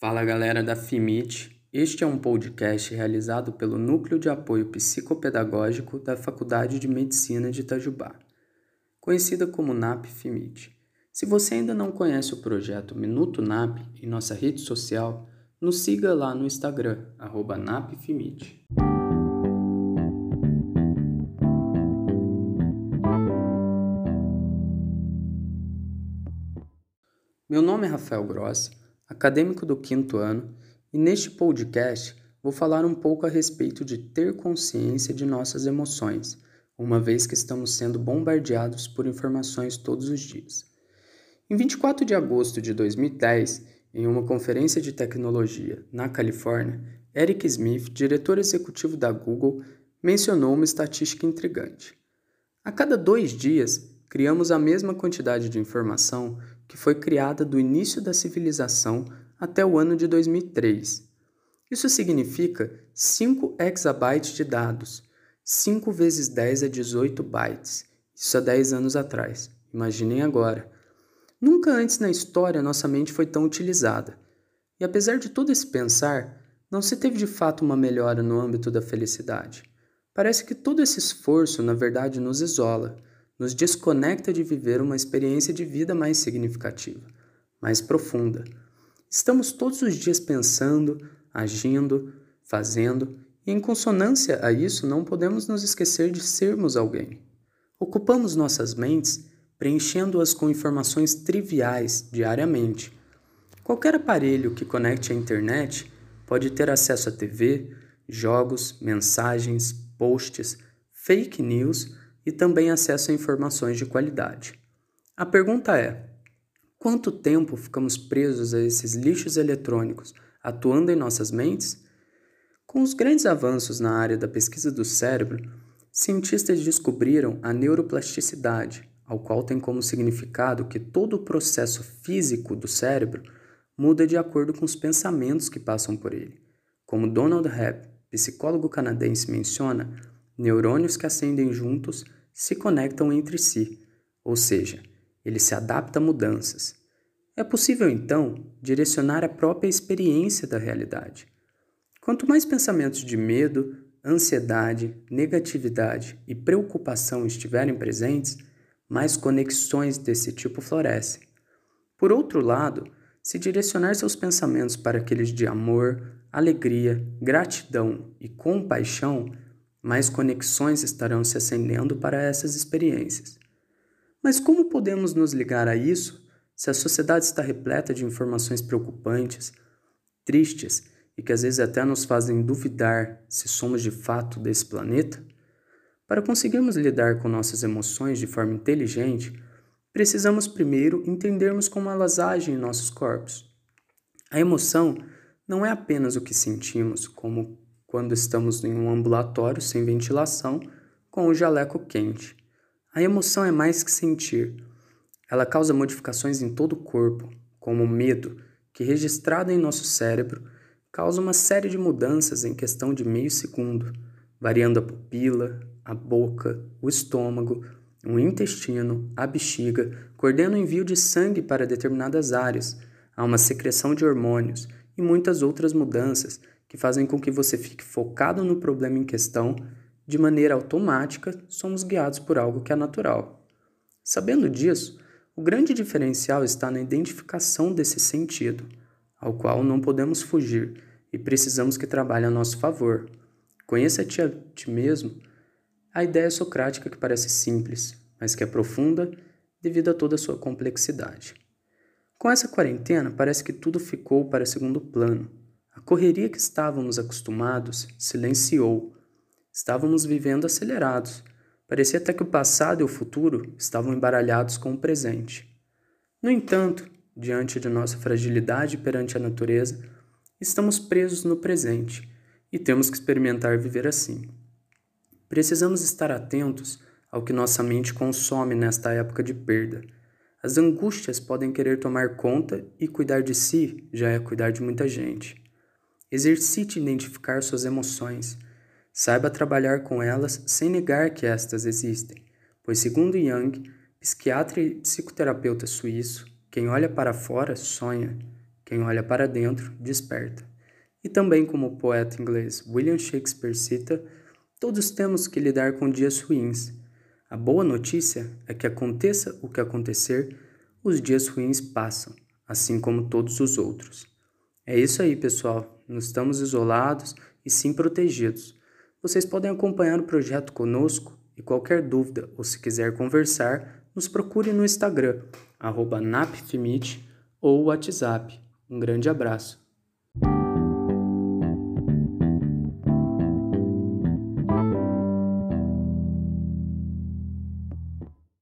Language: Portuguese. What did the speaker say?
Fala galera da FIMIT, este é um podcast realizado pelo Núcleo de Apoio Psicopedagógico da Faculdade de Medicina de Itajubá, conhecida como NAP FIMIT. Se você ainda não conhece o projeto Minuto NAP em nossa rede social, nos siga lá no Instagram, NAPFIMIT. Meu nome é Rafael Grossi acadêmico do quinto ano, e neste podcast vou falar um pouco a respeito de ter consciência de nossas emoções, uma vez que estamos sendo bombardeados por informações todos os dias. Em 24 de agosto de 2010, em uma conferência de tecnologia na Califórnia, Eric Smith, diretor executivo da Google, mencionou uma estatística intrigante. A cada dois dias, criamos a mesma quantidade de informação que foi criada do início da civilização até o ano de 2003. Isso significa 5 exabytes de dados. 5 vezes 10 é 18 bytes. Isso há 10 anos atrás. Imaginem agora. Nunca antes na história nossa mente foi tão utilizada. E apesar de todo esse pensar, não se teve de fato uma melhora no âmbito da felicidade. Parece que todo esse esforço, na verdade, nos isola nos desconecta de viver uma experiência de vida mais significativa, mais profunda. Estamos todos os dias pensando, agindo, fazendo, e em consonância a isso não podemos nos esquecer de sermos alguém. Ocupamos nossas mentes preenchendo-as com informações triviais diariamente. Qualquer aparelho que conecte à internet pode ter acesso a TV, jogos, mensagens, posts, fake news e também acesso a informações de qualidade. A pergunta é: quanto tempo ficamos presos a esses lixos eletrônicos atuando em nossas mentes? Com os grandes avanços na área da pesquisa do cérebro, cientistas descobriram a neuroplasticidade, ao qual tem como significado que todo o processo físico do cérebro muda de acordo com os pensamentos que passam por ele. Como Donald Hebb, psicólogo canadense, menciona, neurônios que acendem juntos se conectam entre si, ou seja, ele se adapta a mudanças. É possível, então, direcionar a própria experiência da realidade. Quanto mais pensamentos de medo, ansiedade, negatividade e preocupação estiverem presentes, mais conexões desse tipo florescem. Por outro lado, se direcionar seus pensamentos para aqueles de amor, alegria, gratidão e compaixão, mais conexões estarão se acendendo para essas experiências. Mas como podemos nos ligar a isso se a sociedade está repleta de informações preocupantes, tristes e que às vezes até nos fazem duvidar se somos de fato desse planeta? Para conseguirmos lidar com nossas emoções de forma inteligente, precisamos primeiro entendermos como elas agem em nossos corpos. A emoção não é apenas o que sentimos, como quando estamos em um ambulatório sem ventilação com o jaleco quente. A emoção é mais que sentir. Ela causa modificações em todo o corpo, como o medo, que registrado em nosso cérebro causa uma série de mudanças em questão de meio segundo, variando a pupila, a boca, o estômago, o intestino, a bexiga, coordena o envio de sangue para determinadas áreas, há uma secreção de hormônios e muitas outras mudanças que fazem com que você fique focado no problema em questão, de maneira automática, somos guiados por algo que é natural. Sabendo disso, o grande diferencial está na identificação desse sentido, ao qual não podemos fugir e precisamos que trabalhe a nosso favor. Conheça-te a ti mesmo. A ideia socrática que parece simples, mas que é profunda devido a toda a sua complexidade. Com essa quarentena, parece que tudo ficou para segundo plano correria que estávamos acostumados silenciou. Estávamos vivendo acelerados. Parecia até que o passado e o futuro estavam embaralhados com o presente. No entanto, diante de nossa fragilidade perante a natureza, estamos presos no presente e temos que experimentar viver assim. Precisamos estar atentos ao que nossa mente consome nesta época de perda. As angústias podem querer tomar conta e cuidar de si já é cuidar de muita gente. Exercite identificar suas emoções. Saiba trabalhar com elas sem negar que estas existem, pois, segundo Jung, psiquiatra e psicoterapeuta suíço, quem olha para fora sonha, Quem olha para dentro, desperta. E também, como o poeta inglês William Shakespeare cita, todos temos que lidar com dias ruins. A boa notícia é que aconteça o que acontecer, os dias ruins passam, assim como todos os outros. É isso aí, pessoal. Não estamos isolados e sim protegidos. Vocês podem acompanhar o projeto conosco e qualquer dúvida ou se quiser conversar, nos procure no Instagram, arroba napfimit ou WhatsApp. Um grande abraço.